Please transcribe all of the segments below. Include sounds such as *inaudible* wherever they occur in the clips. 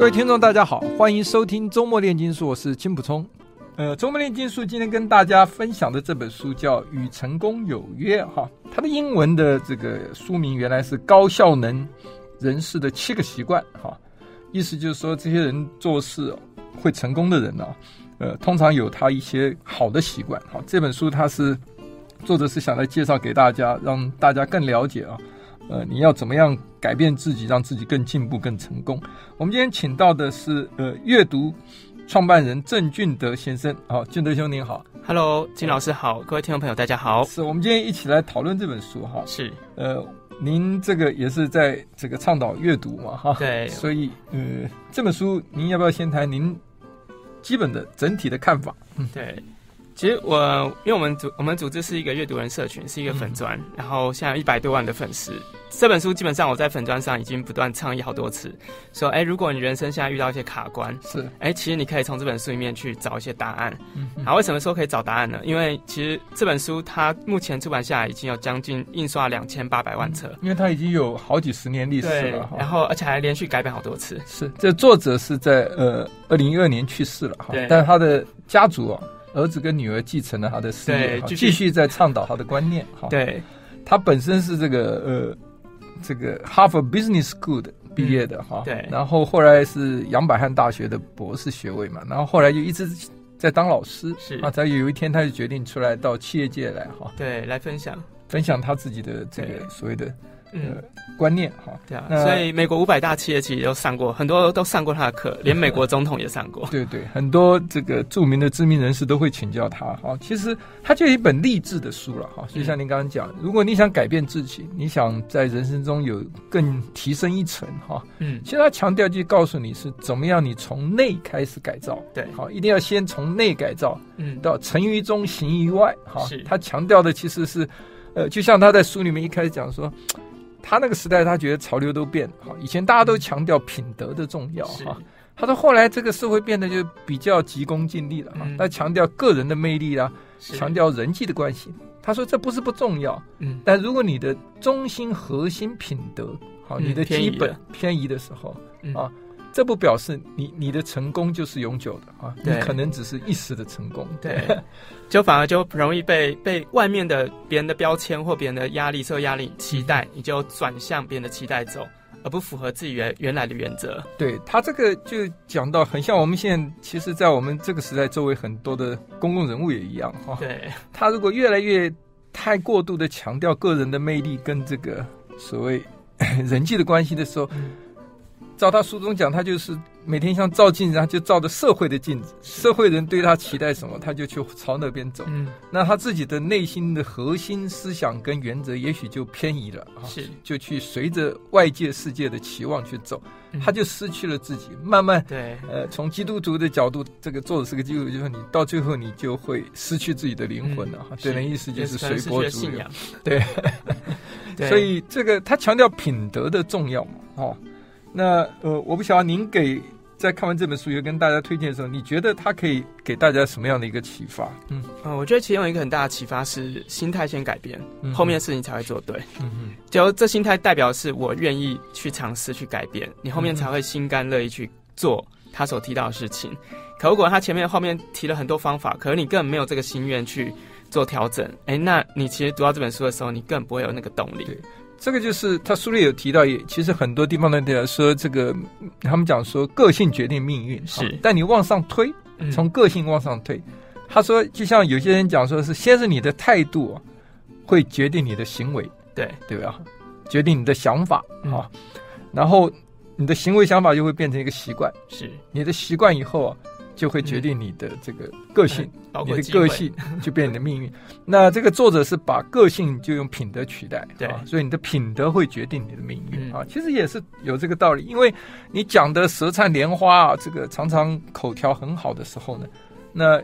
各位听众，大家好，欢迎收听周末炼金术，我是金溥聪。呃，周末炼金术今天跟大家分享的这本书叫《与成功有约》哈，它的英文的这个书名原来是《高效能人士的七个习惯》哈，意思就是说这些人做事会成功的人呢，呃，通常有他一些好的习惯哈。这本书它是作者是想来介绍给大家，让大家更了解啊。呃，你要怎么样改变自己，让自己更进步、更成功？我们今天请到的是呃，阅读创办人郑俊德先生。好，俊德兄您好，Hello，金老师好，各位听众朋友大家好。是我们今天一起来讨论这本书哈。是，呃，您这个也是在这个倡导阅读嘛哈。对。所以呃，这本书您要不要先谈您基本的整体的看法？嗯，对。其实我，因为我们组我们组织是一个阅读人社群，是一个粉砖，嗯、然后现在有一百多万的粉丝。这本书基本上我在粉砖上已经不断倡议好多次，说，哎，如果你人生现在遇到一些卡关，是，哎，其实你可以从这本书里面去找一些答案。嗯，好，为什么说可以找答案呢？因为其实这本书它目前出版下来已经有将近印刷两千八百万册，因为它已经有好几十年历史了，然后而且还连续改版好多次。是，这作者是在呃二零一二年去世了哈，但是他的家族啊。儿子跟女儿继承了他的事业，继续在倡导他的观念。哈，对，他本身是这个呃，这个哈佛 Business School 毕业的哈，对，然后后来是杨百翰大学的博士学位嘛，然后后来就一直在当老师，是。啊，在有一天他就决定出来到企业界来哈，对，来分享。分享他自己的这个所谓的。嗯，观念哈，对啊，所以美国五百大企业其实都上过，很多都上过他的课，*laughs* 连美国总统也上过。对对，很多这个著名的知名人士都会请教他哈。其实他就一本励志的书了哈，就像您刚刚讲，如果你想改变自己，你想在人生中有更提升一层哈，嗯，其实他强调就告诉你是怎么样，你从内开始改造，对，好，一定要先从内改造，嗯，到成于中，行于外，哈，是。他强调的其实是，呃，就像他在书里面一开始讲说。他那个时代，他觉得潮流都变哈，以前大家都强调品德的重要哈。他说后来这个社会变得就比较急功近利了哈，他强调个人的魅力啦，强调人际的关系。他说这不是不重要，嗯，但如果你的中心核心品德好，你的基本偏移的时候啊。这不表示你你的成功就是永久的啊，你可能只是一时的成功，对，就反而就容易被被外面的别人的标签或别人的压力、受压力、期待，你就转向别人的期待走，而不符合自己原原来的原则。对，他这个就讲到很像我们现在，其实，在我们这个时代周围很多的公共人物也一样哈。对，他如果越来越太过度的强调个人的魅力跟这个所谓 *laughs* 人际的关系的时候。照他书中讲，他就是每天像照镜子，他就照着社会的镜子，社会人对他期待什么，他就去朝那边走。嗯，那他自己的内心的核心思想跟原则，也许就偏移了啊，是就去随着外界世界的期望去走，他就失去了自己。慢慢对，呃，从基督徒的角度，这个作者是个基督徒，就是你到最后你就会失去自己的灵魂了。哈，对人意思就是随波逐流。*laughs* *laughs* 对，所以这个他强调品德的重要嘛，哦。那呃，我不晓得您给在看完这本书以后跟大家推荐的时候，你觉得它可以给大家什么样的一个启发？嗯，呃，我觉得其中一个很大的启发是心态先改变，嗯、后面的事情才会做对。嗯嗯，就这心态代表是我愿意去尝试去改变，你后面才会心甘乐意去做他所提到的事情。可如果他前面后面提了很多方法，可是你根本没有这个心愿去做调整，哎，那你其实读到这本书的时候，你更不会有那个动力。对。这个就是他书里有提到，也其实很多地方的人说，这个他们讲说个性决定命运，是。但你往上推，从个性往上推，嗯、他说就像有些人讲说是先是你的态度啊会决定你的行为，对对吧？决定你的想法啊，然后你的行为想法就会变成一个习惯，是。你的习惯以后啊。就会决定你的这个个性，嗯、你的个性 *laughs* 就变你的命运。那这个作者是把个性就用品德取代，对啊，所以你的品德会决定你的命运、嗯、啊。其实也是有这个道理，因为你讲的舌灿莲花啊，这个常常口条很好的时候呢，那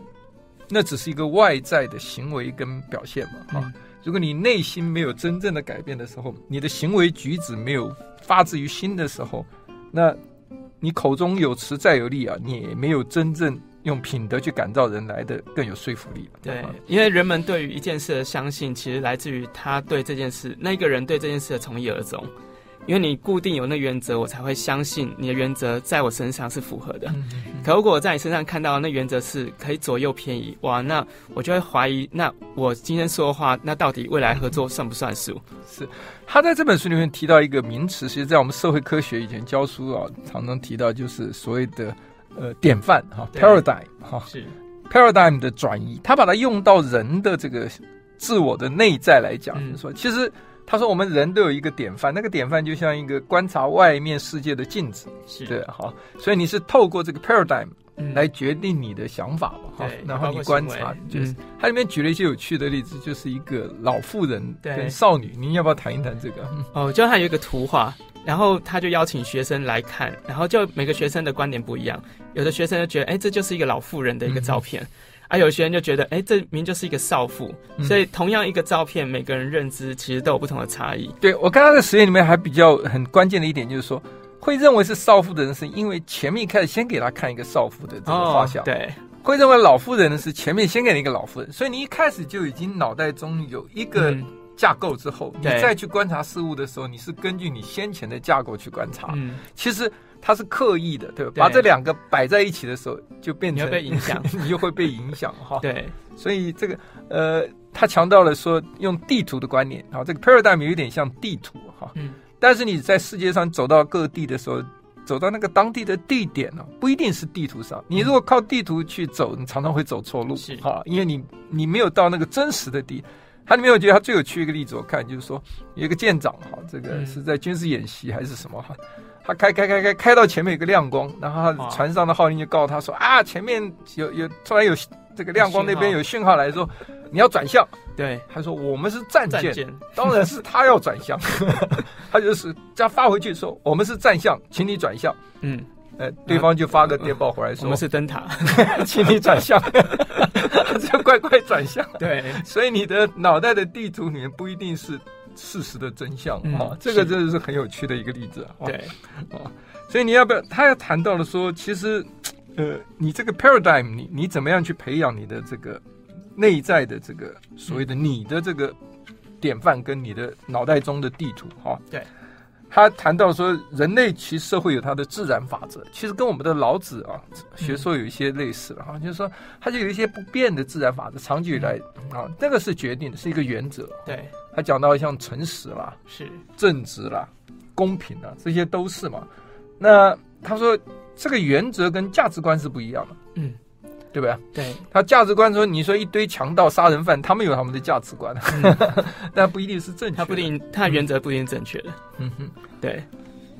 那只是一个外在的行为跟表现嘛，啊。嗯如果你内心没有真正的改变的时候，你的行为举止没有发自于心的时候，那你口中有词再有力啊，你也没有真正用品德去感召人来的更有说服力。对，因为人们对于一件事的相信，其实来自于他对这件事，那个人对这件事的从一而终。因为你固定有那原则，我才会相信你的原则在我身上是符合的。可如果我在你身上看到那原则是可以左右偏移，哇，那我就会怀疑，那我今天说的话，那到底未来合作算不算数？是他在这本书里面提到一个名词，其实在我们社会科学以前教书啊，常常提到，就是所谓的呃典范哈，paradigm 哈，是 paradigm 的转移，他把它用到人的这个自我的内在来讲，嗯、就是说其实。他说：“我们人都有一个典范，那个典范就像一个观察外面世界的镜子，是。对，好，所以你是透过这个 paradigm 来决定你的想法嘛，哈、嗯，然后你观察，就是。他里面举了一些有趣的例子，就是一个老妇人跟少女，您要不要谈一谈这个？哦，就还有一个图画，然后他就邀请学生来看，然后就每个学生的观点不一样，有的学生就觉得，哎，这就是一个老妇人的一个照片。嗯”啊，有些人就觉得，哎，这明明就是一个少妇，嗯、所以同样一个照片，每个人认知其实都有不同的差异。对，我刚刚的实验里面还比较很关键的一点，就是说，会认为是少妇的人，是因为前面一开始先给他看一个少妇的这个画像。哦、对，会认为老妇人的是前面先给你一个老妇人，所以你一开始就已经脑袋中有一个架构之后，嗯、你再去观察事物的时候，你是根据你先前的架构去观察。嗯，其实。他是刻意的，对吧？对，把这两个摆在一起的时候，就变成你会被影响，*laughs* 你就会被影响哈。*laughs* 对，所以这个呃，他强调了说用地图的观念，好，这个 paradigm 有点像地图哈。嗯。但是你在世界上走到各地的时候，走到那个当地的地点呢，不一定是地图上。你如果靠地图去走，你常常会走错路，是哈，因为你你没有到那个真实的地。他里面我觉得他最有趣一个例子，我看就是说有一个舰长哈，这个是在军事演习还是什么哈？他开开开开开到前面有个亮光，然后他船上的号令就告诉他说啊，前面有有突然有这个亮光，那边有讯号来说你要转向。对，他说我们是战舰，当然是他要转向，*laughs* 他就是再发回去说我们是战象，请你转向。嗯，呃，对方就发个电报回来说我们是灯塔，*laughs* 请你转向，*laughs* 就乖乖转向。对，所以你的脑袋的地图里面不一定是。事实的真相啊，嗯、这个真的是很有趣的一个例子。对啊，*laughs* 所以你要不要？他要谈到了说，其实，呃，你这个 paradigm，你你怎么样去培养你的这个内在的这个所谓的你的这个典范，跟你的脑袋中的地图哈？对，他谈到说，人类其实社会有它的自然法则，其实跟我们的老子啊学说有一些类似了哈，嗯、就是说，它就有一些不变的自然法则，长久以来、嗯、啊，这个是决定的，是一个原则。对。他讲到像诚实啦，是正直啦，公平啦，这些都是嘛。那他说这个原则跟价值观是不一样的，嗯，对不对？对，他价值观说，你说一堆强盗、杀人犯，他们有他们的价值观，嗯、*laughs* 但不一定是正确，他不一定，他的原则不一定正确的。嗯哼，对。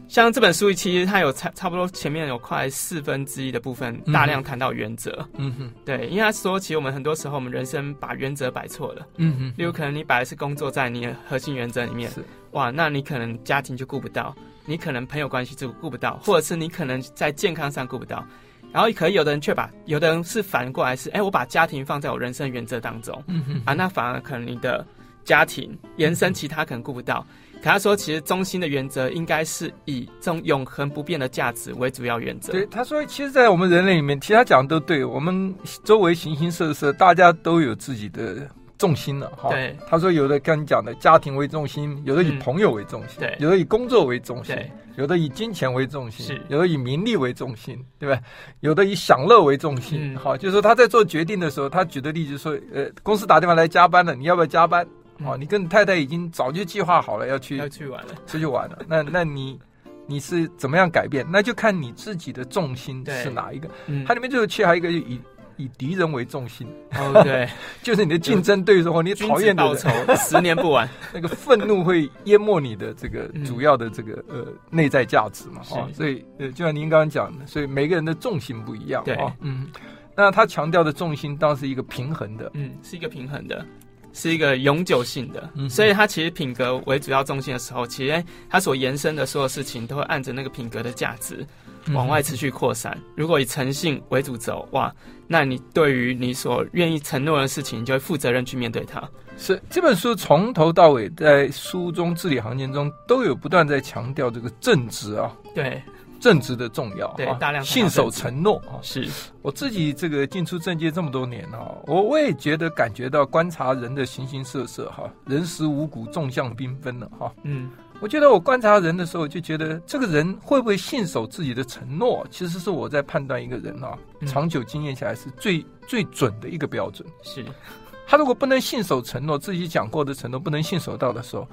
像这本书，其实它有差差不多前面有快四分之一的部分，大量谈到原则。嗯哼，对，因为他说，其实我们很多时候，我们人生把原则摆错了。嗯哼，例如可能你摆的是工作在你的核心原则里面，是哇，那你可能家庭就顾不到，你可能朋友关系就顾不到，或者是你可能在健康上顾不到。然后可能有的人却把，有的人是反过来是，哎，我把家庭放在我人生原则当中。嗯哼，啊，那反而可能你的家庭延伸其他可能顾不到。可他说，其实中心的原则应该是以这种永恒不变的价值为主要原则。对，他说，其实，在我们人类里面，其他讲的都对。我们周围形形色色，大家都有自己的重心了。哈，对。他说，有的跟你讲的家庭为重心，有的以朋友为重心，对、嗯，有的以工作为重心，对，有的以金钱为重心，是，有的以名利为重心，对吧？有的以享乐为重心。好、嗯，就是说他在做决定的时候，他举的例子说，呃，公司打电话来加班了，你要不要加班？哦，你跟你太太已经早就计划好了要去要去玩了，出去玩了。那那你你是怎么样改变？那就看你自己的重心是哪一个。嗯它、嗯、里面就有其还有一个以以敌人为重心。哦，对，*laughs* 就是你的竞争对手，你讨厌的报仇，十年不晚。*laughs* 那个愤怒会淹没你的这个主要的这个呃内在价值嘛？哈，所以呃，就像您刚刚讲的，所以每个人的重心不一样。对，嗯，那他强调的重心当然是一个平衡的，嗯，是一个平衡的。是一个永久性的，所以他其实品格为主要重心的时候，其实他所延伸的所有事情都会按着那个品格的价值往外持续扩散。如果以诚信为主轴，哇，那你对于你所愿意承诺的事情，你就会负责任去面对它。是这本书从头到尾在书中字里行间中都有不断在强调这个正直啊，对。正直的重要，对，大量信守承诺啊，是我自己这个进出政界这么多年啊，我我也觉得感觉到观察人的形形色色哈，人食五谷，众相缤纷了哈，嗯，我觉得我观察人的时候，就觉得这个人会不会信守自己的承诺，其实是我在判断一个人啊，长久经验下来是最最准的一个标准。是，他如果不能信守承诺，自己讲过的承诺不能信守到的时候，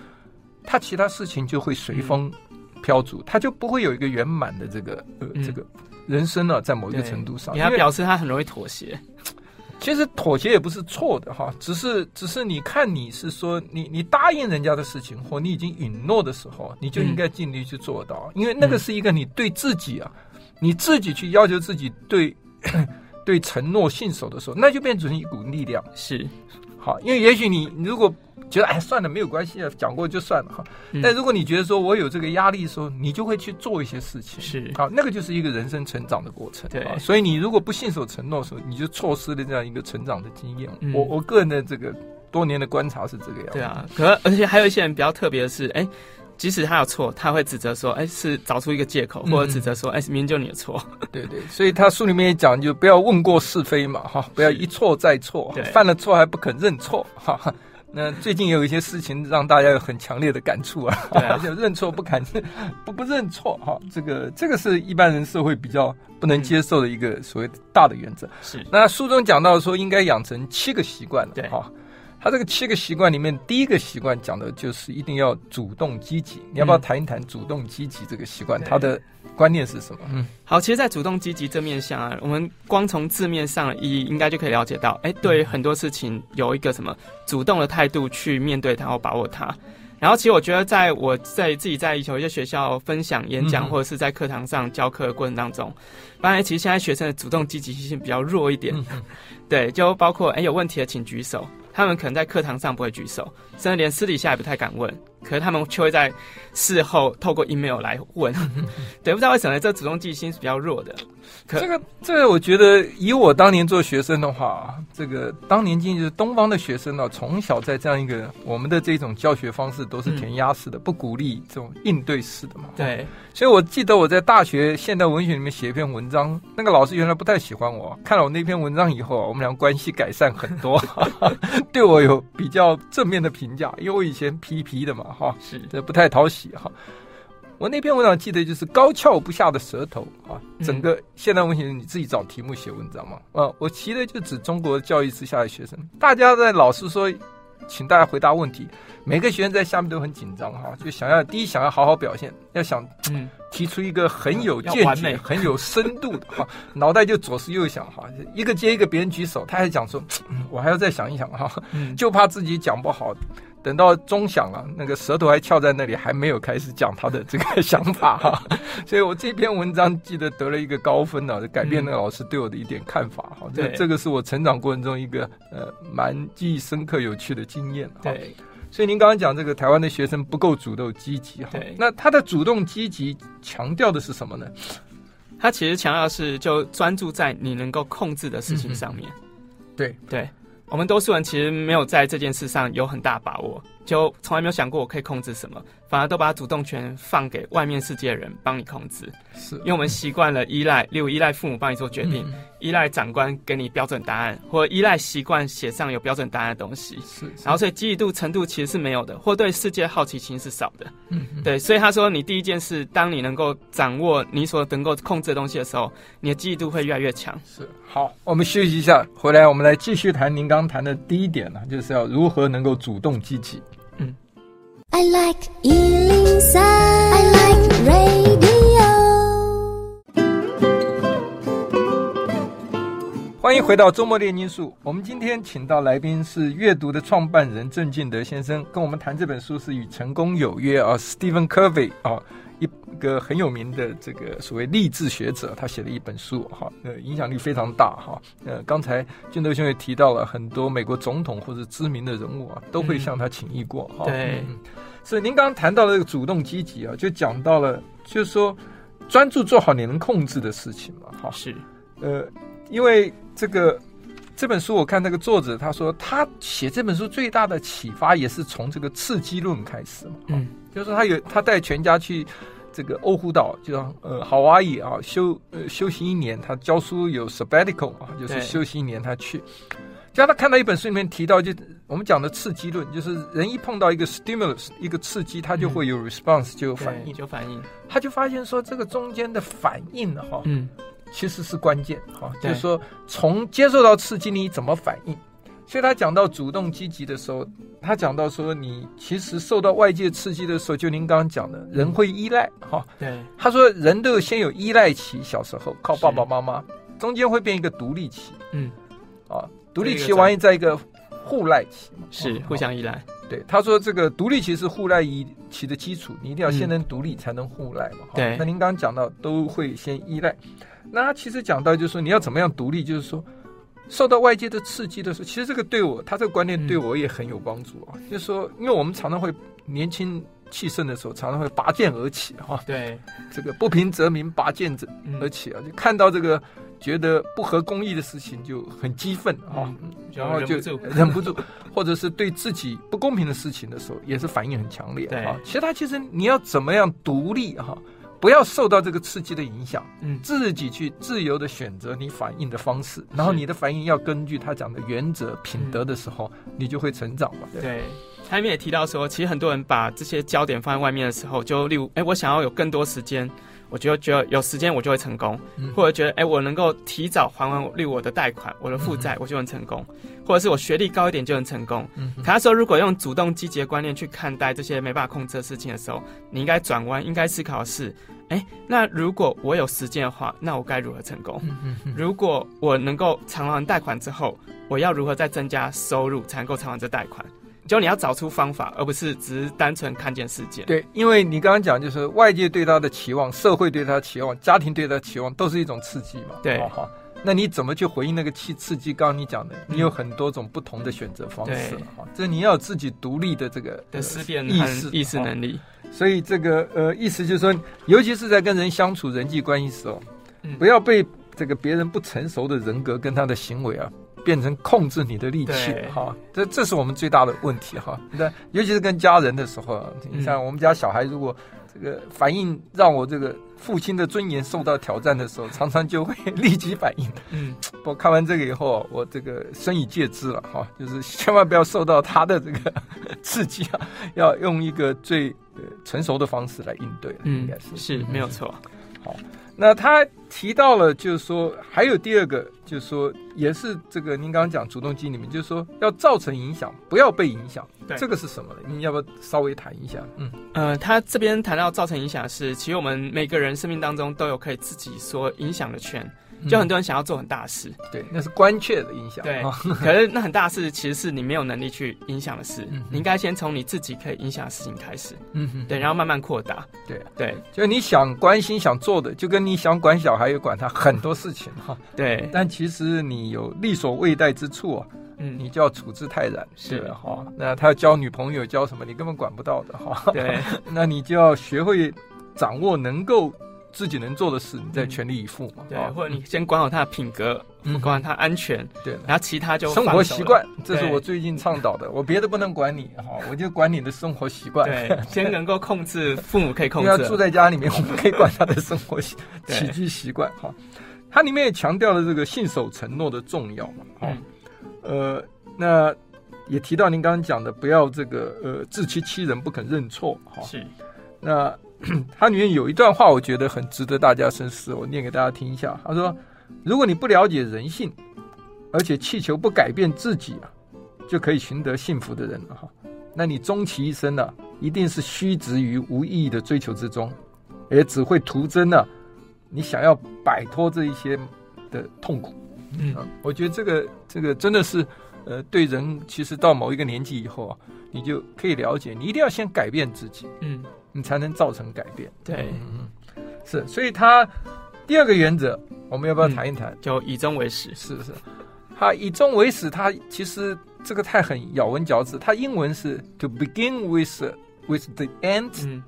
他其他事情就会随风。飘逐，他就不会有一个圆满的这个这个人生呢、啊，在某一个程度上，他表示他很容易妥协。其实妥协也不是错的哈，只是只是你看你是说你你答应人家的事情或你已经允诺的时候，你就应该尽力去做到，嗯、因为那个是一个你对自己啊，你自己去要求自己对 *coughs* 对承诺信守的时候，那就变成一股力量。是好，因为也许你如果。觉得哎，算了，没有关系啊，讲过就算了哈。但如果你觉得说我有这个压力的时候，你就会去做一些事情。是好，那个就是一个人生成长的过程。对，所以你如果不信守承诺的时候，你就错失了这样一个成长的经验。嗯、我我个人的这个多年的观察是这个样子。对啊，可而且还有一些人比较特别的是，哎，即使他有错，他会指责说，哎，是找出一个借口，或者指责说，哎，明明就你的错。对对，所以他书里面也讲，就不要问过是非嘛，哈，不要一错再错，对，犯了错还不肯认错，哈。那最近有一些事情让大家有很强烈的感触啊，对啊，*laughs* 而且认错不敢认，*laughs* 不不认错哈，这个这个是一般人社会比较不能接受的一个所谓大的原则。是，那书中讲到说应该养成七个习惯，对。哈，他这个七个习惯里面第一个习惯讲的就是一定要主动积极，你要不要谈一谈主动积极这个习惯？它的观念是什么？嗯，好，其实，在主动积极这面向啊，我们光从字面上的意义，应该就可以了解到，哎，对于很多事情有一个什么主动的态度去面对它或把握它。然后，其实我觉得，在我在自己在有一些学校分享演讲，或者是在课堂上教课的过程当中，发现其实现在学生的主动积极性比较弱一点。*laughs* 对，就包括哎，有问题的请举手。他们可能在课堂上不会举手，甚至连私底下也不太敢问。可是他们却会在事后透过 email 来问。*laughs* 对，不知道为什么这主动积极性是比较弱的。可这个这个，我觉得以我当年做学生的话，这个当年进就是东方的学生呢，从小在这样一个我们的这种教学方式都是填鸭式的，嗯、不鼓励这种应对式的嘛。对，所以我记得我在大学现代文学里面写一篇文章，那个老师原来不太喜欢我，看了我那篇文章以后，我们俩关系改善很多。*laughs* *laughs* 对我有比较正面的评价，因为我以前皮皮的嘛，哈，是这不太讨喜哈。我那篇文章记得就是高翘不下的舌头啊，整个现代文学你自己找题目写文章嘛。啊，我提的就指中国教育之下的学生，大家在老师说，请大家回答问题，每个学生在下面都很紧张哈，就想要第一想要好好表现，要想嗯提出一个很有见解、很有深度的哈，脑袋就左思右想哈，一个接一个别人举手，他还讲说，我还要再想一想哈，就怕自己讲不好。等到钟响了，那个舌头还翘在那里，还没有开始讲他的这个想法哈，*laughs* 所以我这篇文章记得得了一个高分呢，改变那个老师对我的一点看法哈。这这个是我成长过程中一个呃蛮记忆深刻、有趣的经验哈。对，所以您刚刚讲这个台湾的学生不够主动积极哈，对，那他的主动积极强调的是什么呢？他其实强调是就专注在你能够控制的事情上面。对对。我们多数人其实没有在这件事上有很大把握，就从来没有想过我可以控制什么，反而都把主动权放给外面世界的人帮你控制。是，因为我们习惯了依赖，例如依赖父母帮你做决定，嗯、依赖长官给你标准答案，或依赖习惯写上有标准答案的东西。是，是，然后所以积极度程度其实是没有的，或对世界好奇心是少的。嗯，嗯，对，所以他说，你第一件事，当你能够掌握你所能够控制的东西的时候，你的积极度会越来越强。是，好，我们休息一下，回来我们来继续谈您刚谈的第一点呢，就是要如何能够主动积极。嗯。I like 103, I like radio. 欢迎回到周末炼金术。我们今天请到来宾是阅读的创办人郑进德先生，跟我们谈这本书是《与成功有约》啊，Stephen Covey 啊，一个很有名的这个所谓励志学者，他写了一本书哈，呃，影响力非常大哈。呃，刚才进德兄也提到了很多美国总统或者知名的人物啊，都会向他请益过哈。对，所以您刚刚谈到了这个主动积极啊，就讲到了，就是说专注做好你能控制的事情嘛，哈。是，呃。因为这个这本书，我看那个作者他说，他写这本书最大的启发也是从这个刺激论开始嘛。嗯，就是他有他带全家去这个欧胡岛，就呃夏威夷啊休呃休息一年，他教书有 sabbatical 啊，就是休息一年他去。叫他看到一本书里面提到，就我们讲的刺激论，就是人一碰到一个 stimulus 一个刺激，他就会有 response 就有反应，就反应。他就发现说，这个中间的反应哈，嗯。其实是关键哈，就是说从接受到刺激你怎么反应。所以他讲到主动积极的时候，他讲到说你其实受到外界刺激的时候，就您刚刚讲的，人会依赖哈。对，他说人都有先有依赖期，小时候靠爸爸妈妈，中间会变一个独立期，嗯，啊，独立期完在一个互赖期，是互相依赖。对，他说这个独立期是互赖期的基础，你一定要先能独立才能互赖嘛。对，那您刚刚讲到都会先依赖。那他其实讲到就是说你要怎么样独立，就是说受到外界的刺激的时候，其实这个对我，他这个观念对我也很有帮助啊。嗯、就是说，因为我们常常会年轻气盛的时候，常常会拔剑而起哈。对，这个不平则鸣，拔剑者而起啊，就看到这个觉得不合公义的事情就很激愤啊，嗯、然后就忍不住，*laughs* 或者是对自己不公平的事情的时候，也是反应很强烈啊。其实他其实你要怎么样独立哈？不要受到这个刺激的影响，嗯，自己去自由的选择你反应的方式，然后你的反应要根据他讲的原则、品德的时候，你就会成长嘛。对，对，他里面也提到说，其实很多人把这些焦点放在外面的时候，就例如，哎，我想要有更多时间。我觉得，觉得有时间我就会成功，或者觉得，哎，我能够提早还完例如我的贷款、我的负债，我就能成功，或者是我学历高一点就能成功。可他说，如果用主动积极的观念去看待这些没办法控制的事情的时候，你应该转弯，应该思考的是，哎，那如果我有时间的话，那我该如何成功？如果我能够偿还贷款之后，我要如何再增加收入才能够偿还这贷款？就你要找出方法，而不是只是单纯看见事件。对，因为你刚刚讲，就是外界对他的期望、社会对他的期望、家庭对他的期望，都是一种刺激嘛。对，哈、哦，那你怎么去回应那个刺刺激？刚刚你讲的，你有很多种不同的选择方式哈。这你要有自己独立的这个的思辨意识意识能力。所以这个呃，意思就是说，尤其是在跟人相处、人际关系时候，不要被这个别人不成熟的人格跟他的行为啊。变成控制你的力气哈，这这是我们最大的问题哈。那尤其是跟家人的时候，你像我们家小孩，如果这个反应让我这个父亲的尊严受到挑战的时候，*laughs* 常常就会立即反应。嗯，*laughs* 我看完这个以后，我这个深以戒之了哈，就是千万不要受到他的这个刺激啊，*laughs* 要用一个最成熟的方式来应对。嗯，应该是是没有错。好。那他提到了，就是说还有第二个，就是说也是这个您刚刚讲主动机里面，就是说要造成影响，不要被影响。对，这个是什么呢？你要不要稍微谈一下？嗯，呃，他这边谈到造成影响是，其实我们每个人生命当中都有可以自己所影响的权。就很多人想要做很大事，嗯、对，那是关切的影响。对，*laughs* 可是那很大事其实是你没有能力去影响的事。嗯、你应该先从你自己可以影响的事情开始。嗯哼，对，然后慢慢扩大。对对，就你想关心、想做的，就跟你想管小孩、也管他很多事情哈。对，但其实你有力所未逮之处啊，嗯，你就要处之泰然。是哈，那他要交女朋友、交什么，你根本管不到的哈。对，*laughs* 那你就要学会掌握能够。自己能做的事，你再全力以赴嘛。对，或者你先管好他的品格，管好他安全。对，然后其他就生活习惯，这是我最近倡导的。我别的不能管你，哈，我就管你的生活习惯。对，先能够控制父母可以控制。要住在家里面，我们可以管他的生活习起居习惯。哈，它里面也强调了这个信守承诺的重要嘛。哈，呃，那也提到您刚刚讲的，不要这个呃自欺欺人，不肯认错。哈，是，那。*clears throat* 它里面有一段话，我觉得很值得大家深思，我念给大家听一下。他说：“如果你不了解人性，而且气球不改变自己啊，就可以寻得幸福的人了哈，那你终其一生呢、啊，一定是虚掷于无意义的追求之中，也只会徒增呢，你想要摆脱这一些的痛苦。嗯，我觉得这个这个真的是，呃，对人其实到某一个年纪以后啊，你就可以了解，你一定要先改变自己，嗯，你才能造成改变。对，嗯嗯，是，所以他第二个原则，我们要不要谈一谈？叫以终为始，是是。他以终为始，他其实这个太很咬文嚼字，他英文是 to begin with with the end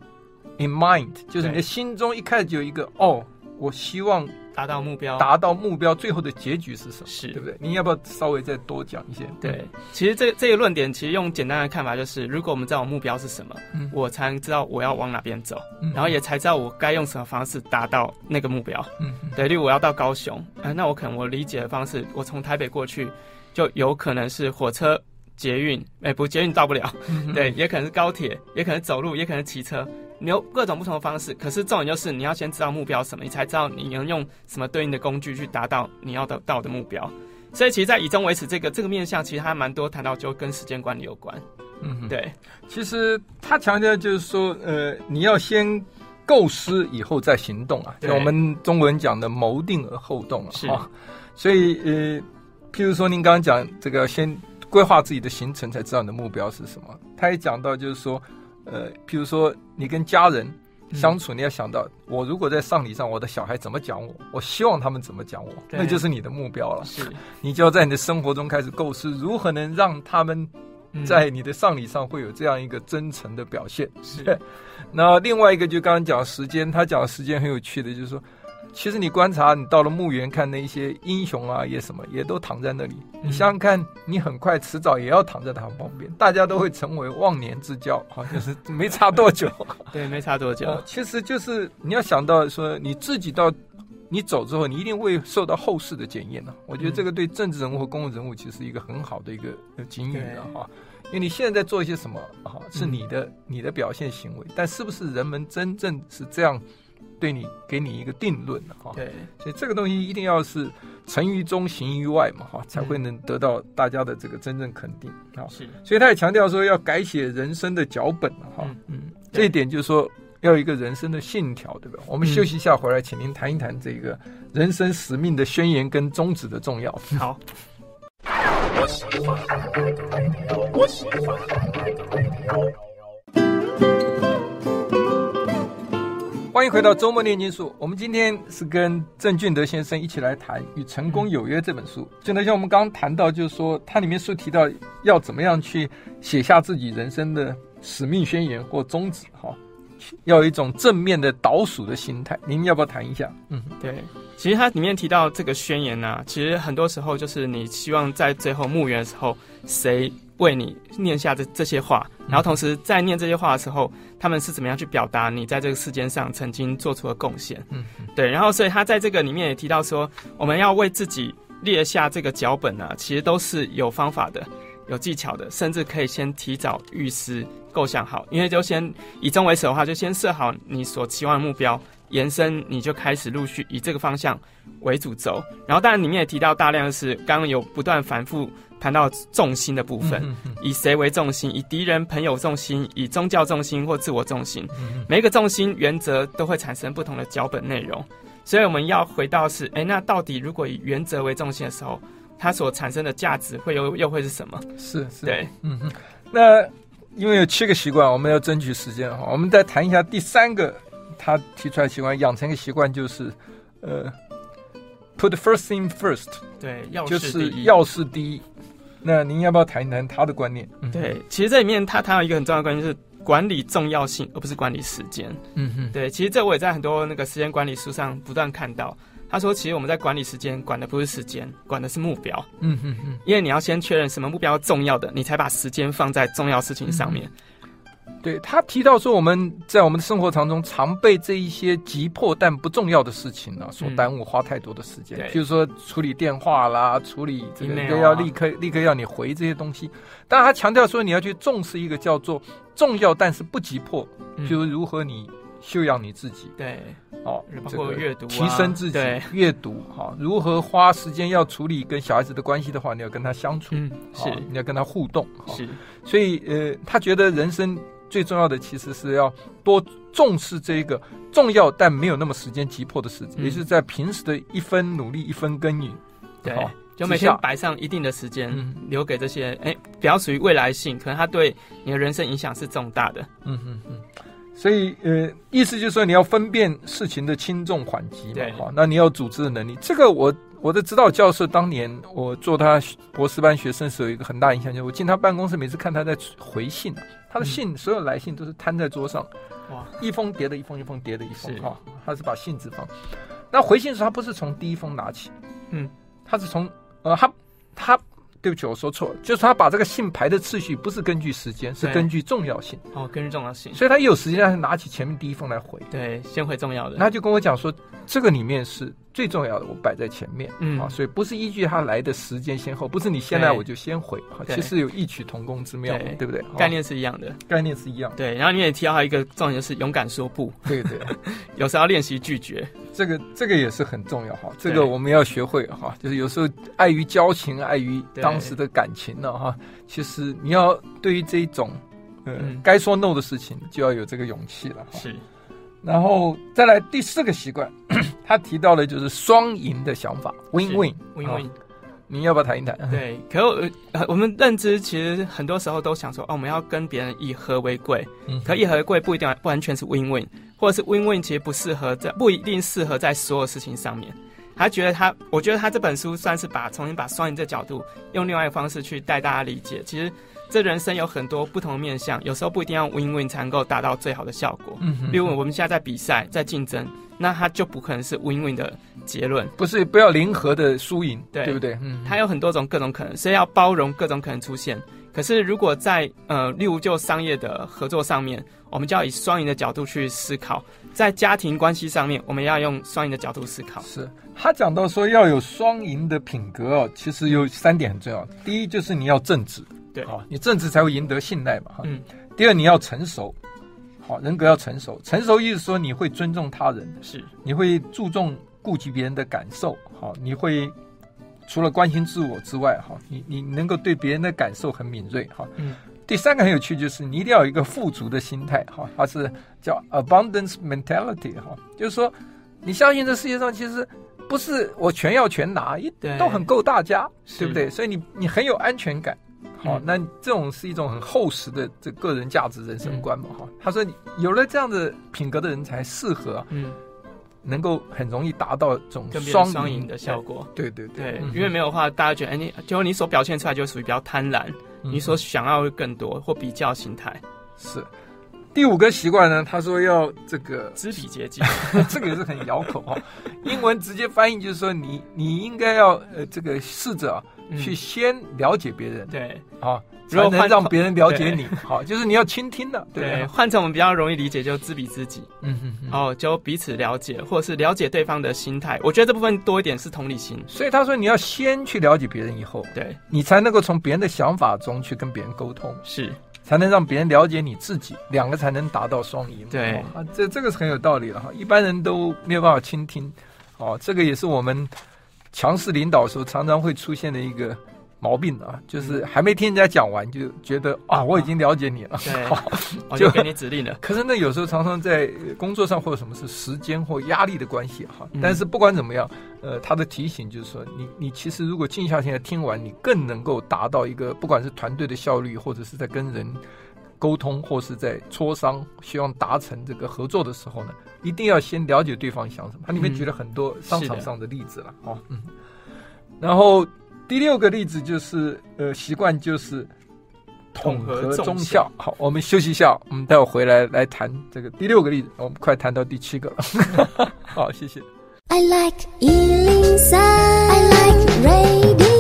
in mind，就是你的心中一开始就有一个哦，我希望。达到目标，达到目标，最后的结局是什么？是对不对？你要不要稍微再多讲一些？对，其实这这个论点，其实用简单的看法就是，如果我们知道我目标是什么，嗯，我才能知道我要往哪边走，嗯，然后也才知道我该用什么方式达到那个目标。嗯，对，例如我要到高雄，呃，那我可能我理解的方式，我从台北过去，就有可能是火车、捷运，哎，不，捷运到不了，嗯，对，也可能是高铁，也可能走路，也可能骑车。你有各种不同的方式，可是重点就是你要先知道目标什么，你才知道你能用什么对应的工具去达到你要的到的目标。所以，其实，在以终为始这个这个面向，其实还蛮多谈到就跟时间管理有关。嗯，对。其实他强调就是说，呃，你要先构思，以后再行动啊。像我们中文讲的“谋定而后动”啊。是。所以，呃，譬如说您刚刚讲这个，先规划自己的行程，才知道你的目标是什么。他也讲到就是说。呃，譬如说你跟家人相处，嗯、你要想到，我如果在丧礼上，我的小孩怎么讲我，我希望他们怎么讲我，那就是你的目标了。是，你就要在你的生活中开始构思，如何能让他们在你的丧礼上会有这样一个真诚的表现。嗯、是，*laughs* 那另外一个就刚刚讲时间，他讲的时间很有趣的，就是说。其实你观察，你到了墓园看那些英雄啊，也什么也都躺在那里。你想想看，你很快迟早也要躺在他们旁边，大家都会成为忘年之交，好像是没差多久。*laughs* 对，没差多久。哦，其实就是你要想到说，你自己到你走之后，你一定会受到后世的检验的。我觉得这个对政治人物和公共人物其实是一个很好的一个警语的哈，因为你现在在做一些什么哈，是你的你的表现行为，但是不是人们真正是这样？对你给你一个定论的哈，对，所以这个东西一定要是成于中行于外嘛哈，才会能得到大家的这个真正肯定啊。是，所以他也强调说要改写人生的脚本哈，嗯，这一点就是说要有一个人生的信条，对吧？我们休息一下回来，请您谈一谈这个人生使命的宣言跟宗旨的重要。好。欢迎回到周末炼金术。我们今天是跟郑俊德先生一起来谈《与成功有约》这本书。俊德先，我们刚刚谈到，就是说它里面书提到要怎么样去写下自己人生的使命宣言或宗旨，哈，要有一种正面的倒数的心态。您要不要谈一下？嗯，对。其实它里面提到这个宣言呢、啊，其实很多时候就是你希望在最后墓园的时候，谁为你念下这这些话，然后同时在念这些话的时候，他们是怎么样去表达你在这个世间上曾经做出的贡献？嗯，对。然后所以他在这个里面也提到说，我们要为自己列下这个脚本呢、啊，其实都是有方法的、有技巧的，甚至可以先提早预思构想好，因为就先以终为始的话，就先设好你所期望的目标，延伸你就开始陆续以这个方向为主轴。然后当然里面也提到大量的是刚刚有不断反复。谈到重心的部分，以谁为重心？以敌人、朋友重心，以宗教重心或自我重心。每一个重心原则都会产生不同的脚本内容，所以我们要回到是：哎，那到底如果以原则为重心的时候，它所产生的价值会又又会是什么？是是，对，嗯哼。那因为有七个习惯，我们要争取时间哈，我们再谈一下第三个他提出来的习惯，养成一个习惯就是，呃，put the first thing first，对，要就是要事第一。那您要不要谈一谈他的观念？对，其实这里面他谈到一个很重要的观念，就是管理重要性，而不是管理时间。嗯哼，对，其实这我也在很多那个时间管理书上不断看到。他说，其实我们在管理时间，管的不是时间，管的是目标。嗯哼哼，因为你要先确认什么目标重要的，你才把时间放在重要事情上面。嗯对，他提到说，我们在我们的生活当中常被这一些急迫但不重要的事情呢、啊、所耽误，花太多的时间。比、嗯、如说处理电话啦，处理这个要立刻立刻要你回这些东西。但，他强调说，你要去重视一个叫做重要但是不急迫，就、如何你修养你自己。对，哦，包括阅读、啊、提升自己，阅读哈、哦，如何花时间要处理跟小孩子的关系的话，你要跟他相处，嗯、是、哦，你要跟他互动。是，哦、所以呃，他觉得人生。最重要的其实是要多重视这一个重要但没有那么时间急迫的事情，嗯、也就是在平时的一分努力一分耕耘，对好，就每天摆上一定的时间，嗯留给这些哎，比较属于未来性，可能它对你的人生影响是重大的。嗯嗯嗯。所以呃，意思就是说你要分辨事情的轻重缓急嘛，对好，那你要组织的能力。这个我我的指导教授当年我做他博士班学生时候有一个很大影响，就是我进他办公室，每次看他在回信，他的信、嗯、所有来信都是摊在桌上，哇，一封叠的一封，一封叠的一封，哈，他是把信纸放。那回信的时候他不是从第一封拿起，嗯，他是从呃他他。对不起，我说错了，就是他把这个信排的次序不是根据时间，是根据重要性。哦，根据重要性。所以他一有时间，他就拿起前面第一封来回。对，先回重要的。他就跟我讲说，这个里面是最重要的，我摆在前面。嗯，啊，所以不是依据它来的时间先后，不是你先来我就先回。啊，其实有异曲同工之妙，对，对不对？概念是一样的，概念是一样。对，然后你也提到一个重点，就是勇敢说不。对对，*laughs* 有时候要练习拒绝。这个这个也是很重要哈，这个我们要学会哈，就是有时候碍于交情，碍于当时的感情呢哈，其实你要对于这一种嗯该说 no 的事情，就要有这个勇气了。是，然后再来第四个习惯，*clears throat* 他提到的就是双赢的想法，win win win win。你要不要谈一谈？对，可我我们认知其实很多时候都想说，哦，我们要跟别人以和为贵。嗯，可以和为贵不一定不完全是 win win，或者是 win win 其实不适合在不一定适合在所有事情上面。他觉得他，我觉得他这本书算是把重新把双赢这角度用另外一个方式去带大家理解。其实这人生有很多不同的面向，有时候不一定要 win win 才能够达到最好的效果。嗯哼，比如我们现在在比赛，在竞争。那它就不可能是 win-win 的结论，不是不要零和的输赢，对，对不对？嗯，它有很多种各种可能，所以要包容各种可能出现。可是如果在呃，例如就商业的合作上面，我们就要以双赢的角度去思考；在家庭关系上面，我们要用双赢的角度思考。是他讲到说要有双赢的品格哦，其实有三点很重要。第一就是你要正直，对，好，你正直才会赢得信赖嘛。嗯。第二你要成熟。好，人格要成熟。成熟意思说你会尊重他人，是你会注重顾及别人的感受。好，你会除了关心自我之外，哈，你你能够对别人的感受很敏锐。哈，嗯。第三个很有趣，就是你一定要有一个富足的心态。哈，它是叫 abundance mentality。哈，就是说你相信这世界上其实不是我全要全拿，一都很够大家，对不对？所以你你很有安全感。好，那这种是一种很厚实的这个人价值人生观嘛？哈、嗯，他说有了这样的品格的人才适合，嗯，能够很容易达到这种双双赢的效果。对对对，对，因为没有的话，大家觉得哎，你就你所表现出来就属于比较贪婪，嗯、你所想要会更多或比较心态。是第五个习惯呢？他说要这个知彼解己，*laughs* 这个也是很咬口哈。英文直接翻译就是说你你应该要呃这个试着啊。去先了解别人，对，啊，才能让别人了解你。好，*laughs* 就是你要倾听的，对。换成我们比较容易理解，就知彼知己。嗯哼，哦，就彼此了解，或者是了解对方的心态。我觉得这部分多一点是同理心。所以他说，你要先去了解别人，以后，对，你才能够从别人的想法中去跟别人沟通，是，才能让别人了解你自己，两个才能达到双赢。对，啊，这这个是很有道理的哈。一般人都没有办法倾听，哦，这个也是我们。强势领导的时候，常常会出现的一个毛病啊，就是还没听人家讲完，就觉得啊，我已经了解你了，对，*laughs* *laughs* 就给你指令了。可是那，有时候常常在工作上或者什么是时间或压力的关系哈。但是不管怎么样，呃，他的提醒就是说，你你其实如果静下心来听完，你更能够达到一个不管是团队的效率，或者是在跟人。沟通或是在磋商，希望达成这个合作的时候呢，一定要先了解对方想什么。它里面举了很多商场上的例子了，哦，嗯。然后第六个例子就是，呃，习惯就是统合中效。好，我们休息一下，我们待会回来来谈这个第六个例子。我们快谈到第七个了。*laughs* 好，谢谢。I like 103, I like radio.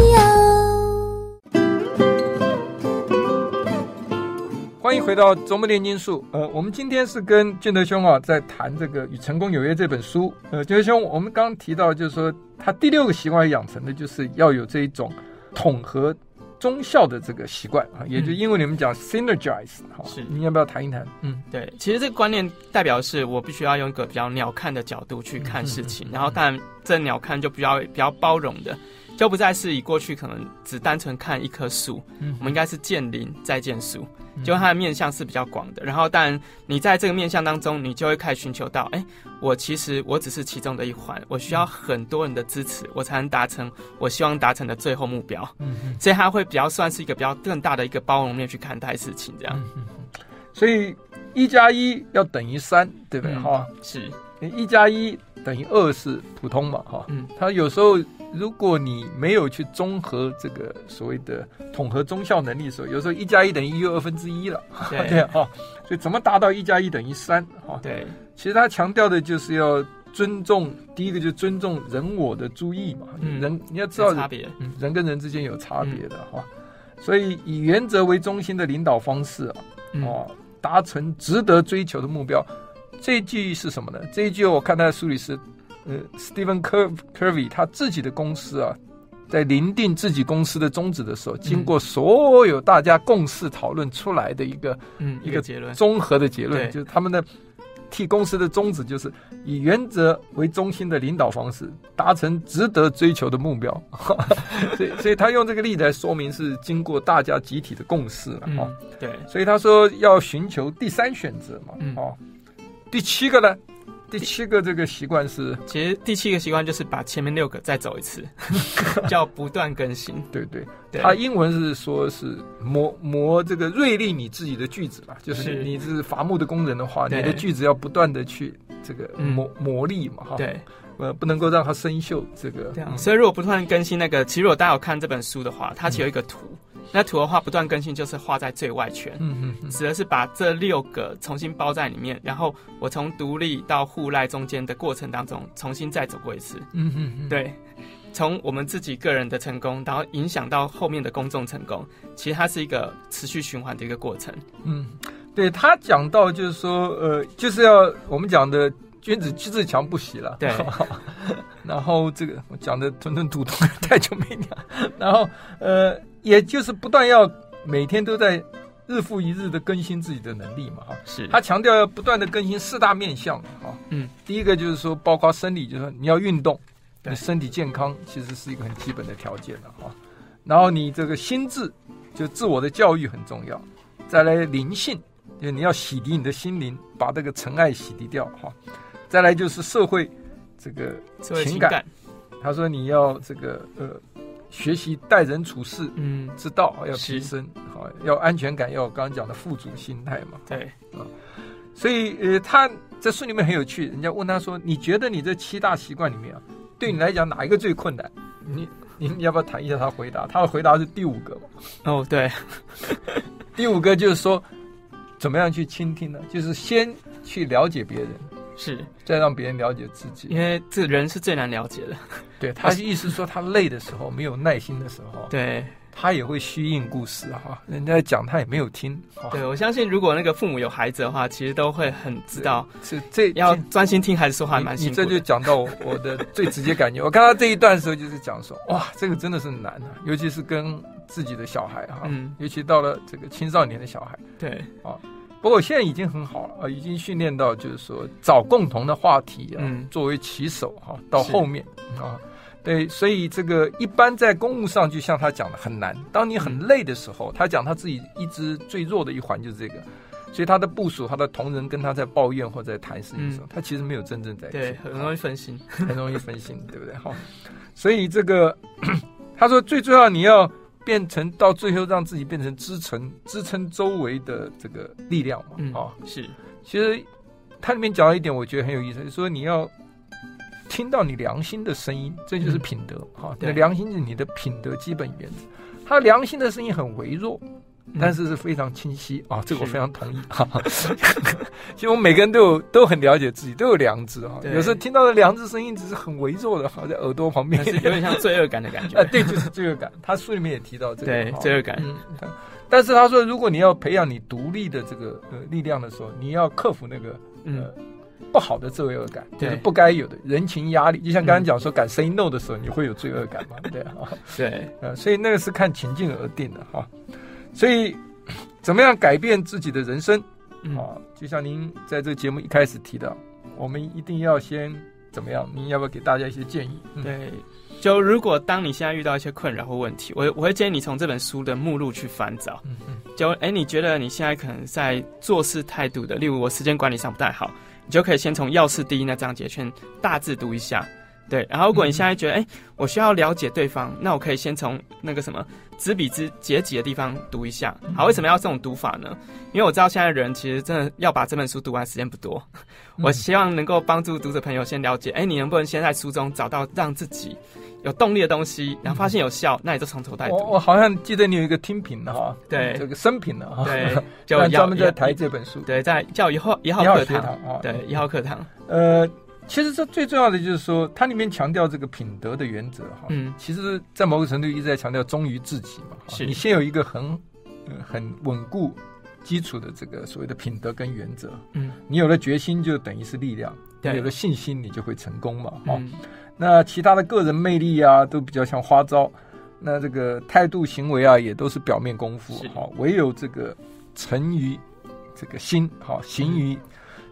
欢迎回到周末炼金术。呃，我们今天是跟建德兄啊在谈这个《与成功有约》这本书。呃，俊德兄，我们刚刚提到，就是说他第六个习惯养成的，就是要有这一种统合中效的这个习惯啊，也就英文你们讲 synergize。好，是，你要不要谈一谈？嗯，对，其实这个观念代表是我必须要用一个比较鸟瞰的角度去看事情，嗯、然后当然这鸟瞰就比较比较包容的。就不再是以过去可能只单纯看一棵树，嗯，我们应该是见林再见树，就它的面向是比较广的。然后，当然你在这个面向当中，你就会开始寻求到，哎、欸，我其实我只是其中的一环，我需要很多人的支持，我才能达成我希望达成的最后目标。嗯嗯，所以它会比较算是一个比较更大的一个包容面去看待事情，这样。所以一加一要等于三，对不对？哈、嗯，是一加一等于二是普通嘛？哈，嗯，它有时候。如果你没有去综合这个所谓的统合综效能力的时候，有时候一加一等于一又二分之一了，*laughs* 对哈、哦。所以怎么达到一加一等于三？哈，对。其实他强调的就是要尊重，第一个就是尊重人我的注意嘛。嗯、人你要知道差别，人跟人之间有差别的哈、嗯。所以以原则为中心的领导方式啊，哦，达成值得追求的目标。这一句是什么呢？这一句我看他的书里是。呃，Stephen Covey 他自己的公司啊，在拟定自己公司的宗旨的时候，经过所有大家共识讨论出来的一个嗯一个结论，综合的结论，就是他们的替公司的宗旨就是以原则为中心的领导方式，达成值得追求的目标。*laughs* 所以，所以他用这个例子来说明是经过大家集体的共识了啊、嗯。对，所以他说要寻求第三选择嘛，哦、嗯，第七个呢？第七个这个习惯是，其实第七个习惯就是把前面六个再走一次，*laughs* 叫不断更新。对对，对，他英文是说是磨磨这个锐利你自己的句子吧，就是你是。伐木的工人的话，你的句子要不断的去这个磨磨砺嘛，哈，对，呃，不能够让它生锈。这个，嗯、所以如果不断更新那个，其实如果大家有看这本书的话，它其实有一个图。嗯那图的话，不断更新就是画在最外圈，嗯嗯，嗯，指的是把这六个重新包在里面，然后我从独立到互赖中间的过程当中，重新再走过一次，嗯嗯嗯，对，从我们自己个人的成功，然后影响到后面的公众成功，其实它是一个持续循环的一个过程。嗯，对他讲到就是说，呃，就是要我们讲的君子自强不息了，对，*laughs* *laughs* 然后这个我讲的吞吞吐吐太久没讲，然后呃。也就是不断要每天都在日复一日的更新自己的能力嘛，哈，是。他强调要不断的更新四大面向，哈，嗯，第一个就是说包括生理，就是说你要运动，你身体健康其实是一个很基本的条件的哈，然后你这个心智就自我的教育很重要，再来灵性，就你要洗涤你的心灵，把这个尘埃洗涤掉哈，再来就是社会这个情感，他说你要这个呃。学习待人处事，嗯，之道要提升，好，要安全感，要我刚刚讲的富足心态嘛，对，啊，所以呃，他在书里面很有趣，人家问他说，你觉得你这七大习惯里面啊，对你来讲哪一个最困难？你你你要不要谈一下他回答？他的回答是第五个嘛？哦，对，*laughs* 第五个就是说，怎么样去倾听呢？就是先去了解别人。是，再让别人了解自己，因为这人是最难了解的。对，他意思说，他累的时候，没有耐心的时候，对，他也会虚应故事哈。人家讲他也没有听。对，我相信，如果那个父母有孩子的话，其实都会很知道，是这要专心听孩子说话，蛮辛苦的。你这就讲到我的最直接感觉。我看到这一段的时候，就是讲说，哇，这个真的是难啊，尤其是跟自己的小孩哈，嗯，尤其到了这个青少年的小孩，对，啊。不过现在已经很好了啊，已经训练到就是说找共同的话题啊，嗯、作为棋手哈，到后面啊，对，所以这个一般在公务上，就像他讲的很难。当你很累的时候，他讲他自己一直最弱的一环就是这个，所以他的部署、他的同仁跟他在抱怨或者在谈事情的时候，嗯、他其实没有真正在对，很容易分心，很容易分心，对不对？哈，所以这个 *clears throat* 他说最重要你要。变成到最后让自己变成支撑支撑周围的这个力量嘛？嗯、啊，是。其实它里面讲到一点，我觉得很有意思，就是、说你要听到你良心的声音，这就是品德哈。你、嗯啊、良心是你的品德基本原则。他良心的声音很微弱。但是是非常清晰啊，这个我非常同意哈。*laughs* 其实我们每个人都有都很了解自己，都有良知啊。有时候听到的良知声音只是很微弱的，好在耳朵旁边，是有点像罪恶感的感觉。*laughs* 啊，对，就是罪恶感。他书里面也提到这个，对，罪恶感。嗯，但是他说，如果你要培养你独立的这个呃力量的时候，你要克服那个呃不好的罪恶感，就是不该有的人情压力。就像刚刚讲说，敢 say no 的时候，你会有罪恶感嘛？对啊，对，*laughs* 呃，所以那个是看情境而定的哈。所以，怎么样改变自己的人生？嗯、啊，就像您在这个节目一开始提到，我们一定要先怎么样？您要不要给大家一些建议？对，就如果当你现在遇到一些困扰或问题，我我会建议你从这本书的目录去翻找。嗯嗯。就哎，你觉得你现在可能在做事态度的，例如我时间管理上不太好，你就可以先从要事第一那章节先大致读一下。对，然后如果你现在觉得，哎、嗯，我需要了解对方，那我可以先从那个什么知彼知己的地方读一下。好，为什么要这种读法呢？因为我知道现在人其实真的要把这本书读完时间不多。嗯、*laughs* 我希望能够帮助读者朋友先了解，哎，你能不能先在书中找到让自己有动力的东西，然后发现有效，那你就从头再读。我我好像记得你有一个听评的哈，对，这个生评的哈，对，*laughs* 就专门在抬这本书，对，在叫一号一号课堂啊，对，一号课堂，呃。其实这最重要的就是说，它里面强调这个品德的原则哈。嗯，其实，在某个程度一直在强调忠于自己嘛。是，你先有一个很、呃、很稳固基础的这个所谓的品德跟原则。嗯，你有了决心，就等于是力量。对，你有了信心，你就会成功嘛。哈、嗯，那其他的个人魅力啊，都比较像花招。那这个态度行为啊，也都是表面功夫。哈，唯有这个沉于这个心，哈，行于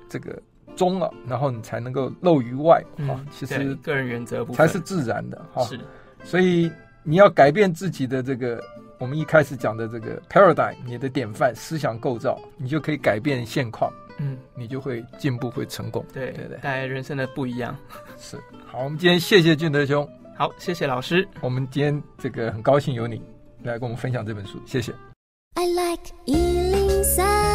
这个。忠了，然后你才能够露于外啊。其实个人原则才是自然的哈。是，所以你要改变自己的这个，我们一开始讲的这个 paradigm，你的典范思想构造，你就可以改变现况。嗯，你就会进步，会成功。对对对，带来人生的不一样。*laughs* 是，好，我们今天谢谢俊德兄。好，谢谢老师。我们今天这个很高兴有你来跟我们分享这本书，谢谢。I like